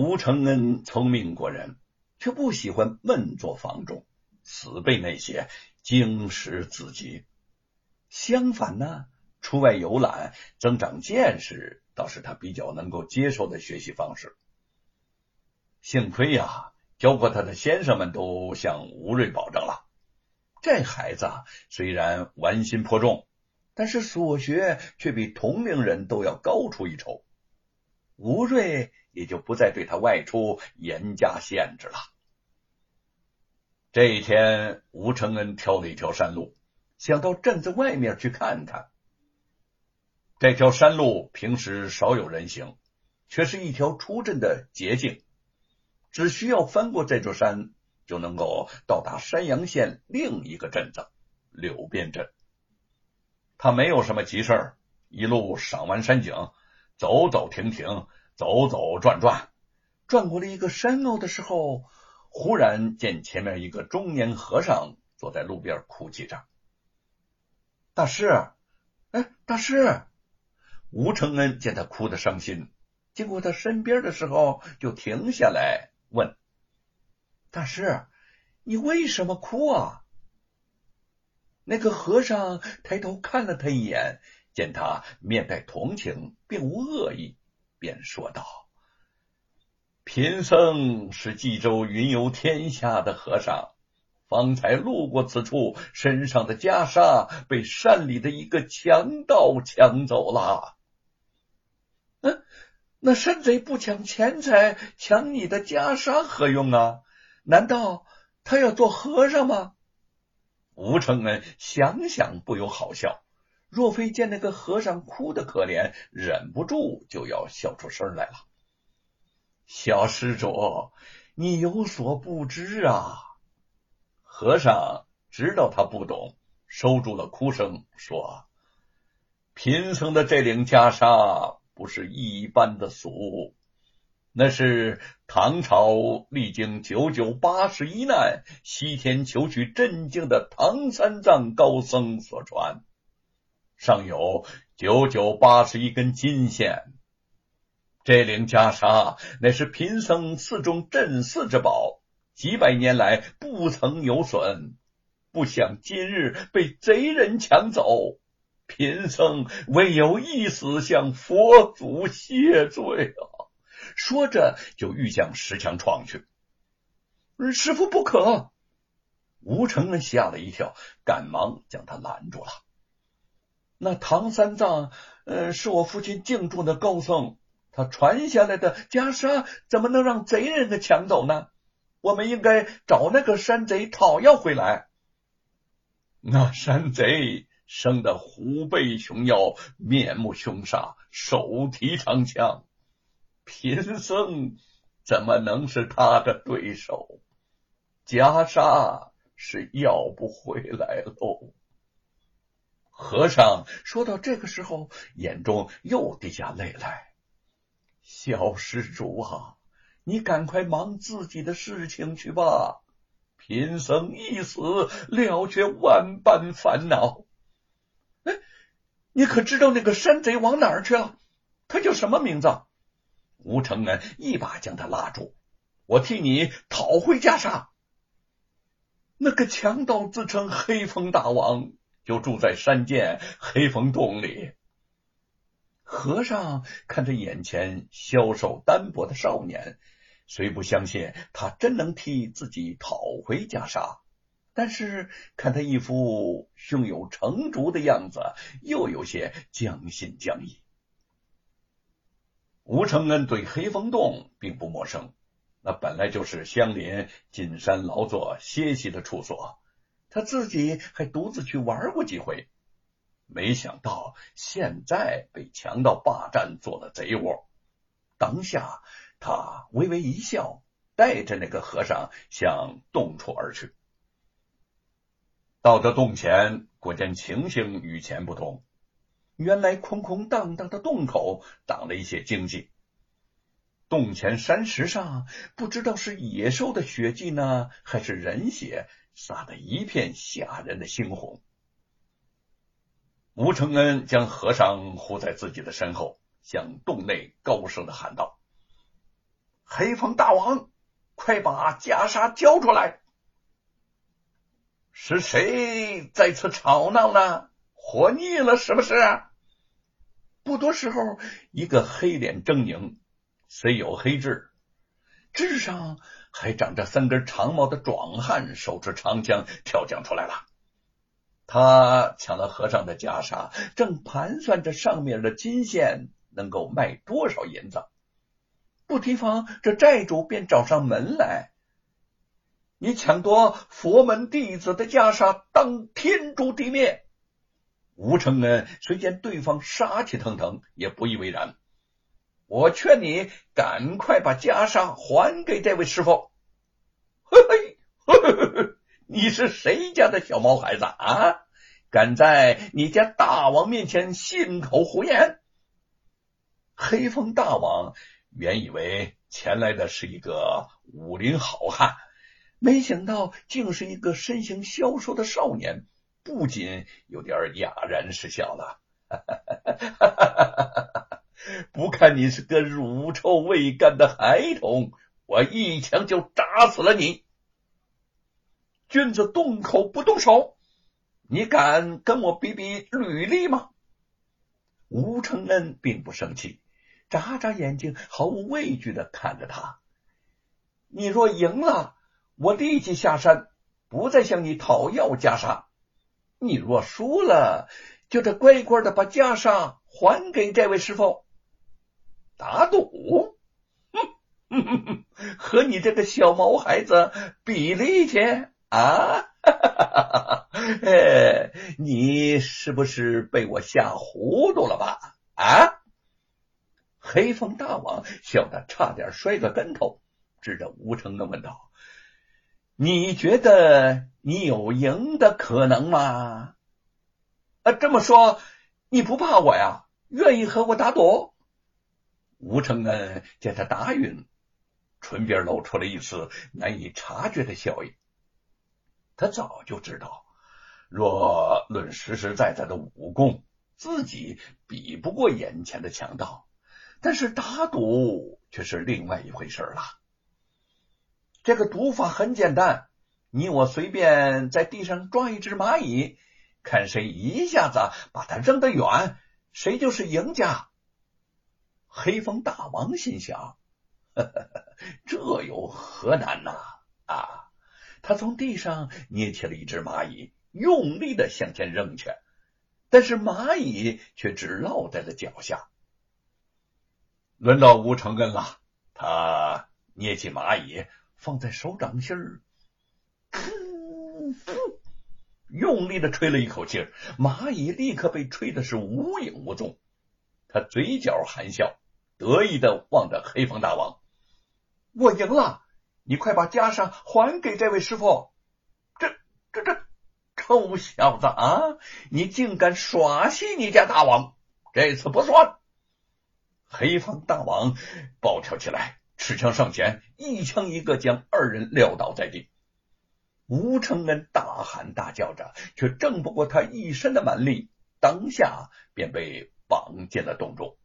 吴承恩聪明过人，却不喜欢闷坐房中，死背那些经史子集。相反呢，出外游览，增长见识，倒是他比较能够接受的学习方式。幸亏呀，教过他的先生们都向吴瑞保证了，这孩子虽然玩心颇重，但是所学却比同龄人都要高出一筹。吴瑞也就不再对他外出严加限制了。这一天，吴承恩挑了一条山路，想到镇子外面去看看。这条山路平时少有人行，却是一条出镇的捷径。只需要翻过这座山，就能够到达山阳县另一个镇子柳边镇。他没有什么急事儿一路赏完山景，走走停停，走走转转，转过了一个山坳的时候，忽然见前面一个中年和尚坐在路边哭泣着。大师，哎，大师！吴承恩见他哭得伤心，经过他身边的时候，就停下来。问大师：“你为什么哭啊？”那个和尚抬头看了他一眼，见他面带同情，并无恶意，便说道：“贫僧是冀州云游天下的和尚，方才路过此处，身上的袈裟被山里的一个强盗抢走了。”嗯。那山贼不抢钱财，抢你的袈裟何用啊？难道他要做和尚吗？吴承恩想想不由好笑，若非见那个和尚哭的可怜，忍不住就要笑出声来了。小施主，你有所不知啊！和尚知道他不懂，收住了哭声，说：“贫僧的这领袈裟。”不是一般的俗，那是唐朝历经九九八十一难，西天求取真经的唐三藏高僧所传，上有九九八十一根金线。这领袈裟乃是贫僧寺中镇寺之宝，几百年来不曾有损，不想今日被贼人抢走。贫僧唯有一死向佛祖谢罪啊！说着就欲向石墙闯去。师傅不可！吴承恩吓了一跳，赶忙将他拦住了。那唐三藏，呃，是我父亲敬重的高僧，他传下来的袈裟怎么能让贼人给抢走呢？我们应该找那个山贼讨要回来。那山贼。生的虎背熊腰，面目凶煞，手提长枪，贫僧怎么能是他的对手？袈裟是要不回来喽。和尚说到这个时候，眼中又滴下泪来。小施主啊，你赶快忙自己的事情去吧，贫僧一死了却万般烦恼。哎你可知道那个山贼往哪儿去了？他叫什么名字？吴承恩一把将他拉住，我替你讨回袈裟。那个强盗自称黑风大王，就住在山涧黑风洞里。和尚看着眼前消瘦单薄的少年，虽不相信他真能替自己讨回袈裟。但是看他一副胸有成竹的样子，又有些将信将疑。吴承恩对黑风洞并不陌生，那本来就是乡邻进山劳作歇息的处所，他自己还独自去玩过几回。没想到现在被强盗霸占，做了贼窝。当下他微微一笑，带着那个和尚向洞处而去。到这洞前，果见情形与前不同。原来空空荡荡的洞口挡了一些荆棘，洞前山石上不知道是野兽的血迹呢，还是人血，洒得一片吓人的猩红。吴承恩将和尚护在自己的身后，向洞内高声的喊道：“黑风大王，快把袈裟交出来！是谁在此吵闹呢？活腻了是不是？不多时候，一个黑脸狰狞、虽有黑痣，枝上还长着三根长毛的壮汉，手持长枪跳将出来了。他抢了和尚的袈裟，正盘算着上面的金线能够卖多少银子。不提防，这债主便找上门来。你抢夺佛门弟子的袈裟，当天诛地灭！吴承恩虽见对方杀气腾腾，也不以为然。我劝你赶快把袈裟还给这位师傅。嘿嘿，嘿嘿嘿你是谁家的小毛孩子啊？敢在你家大王面前信口胡言？黑风大王。原以为前来的是一个武林好汉，没想到竟是一个身形消瘦的少年，不仅有点哑然失笑了。不看你是个乳臭未干的孩童，我一枪就扎死了你。君子动口不动手，你敢跟我比比履历吗？吴承恩并不生气。眨眨眼睛，毫无畏惧的看着他。你若赢了，我立即下山，不再向你讨要袈裟；你若输了，就得乖乖的把袈裟还给这位师傅。打赌？哼哼哼，和你这个小毛孩子比力气啊？哈哈哈哈哈哎，你是不是被我吓糊涂了吧？啊？黑风大王笑得差点摔个跟头，指着吴承恩问道：“你觉得你有赢的可能吗？”啊，这么说你不怕我呀？愿意和我打赌？吴承恩见他答应，唇边露出了一丝难以察觉的笑意。他早就知道，若论实实在在的武功，自己比不过眼前的强盗。但是打赌却是另外一回事了。这个赌法很简单，你我随便在地上抓一只蚂蚁，看谁一下子把它扔得远，谁就是赢家。黑风大王心想：呵呵这有何难呐？啊！他从地上捏起了一只蚂蚁，用力的向前扔去，但是蚂蚁却只落在了脚下。轮到吴承恩了，他捏起蚂蚁放在手掌心儿，用力的吹了一口气，蚂蚁立刻被吹的是无影无踪。他嘴角含笑，得意的望着黑风大王：“我赢了，你快把袈裟还给这位师傅！”这、这、这臭小子啊，你竟敢耍戏你家大王！这次不算。黑风大王暴跳起来，持枪上前，一枪一个将二人撂倒在地。吴承恩大喊大叫着，却挣不过他一身的蛮力，当下便被绑进了洞中。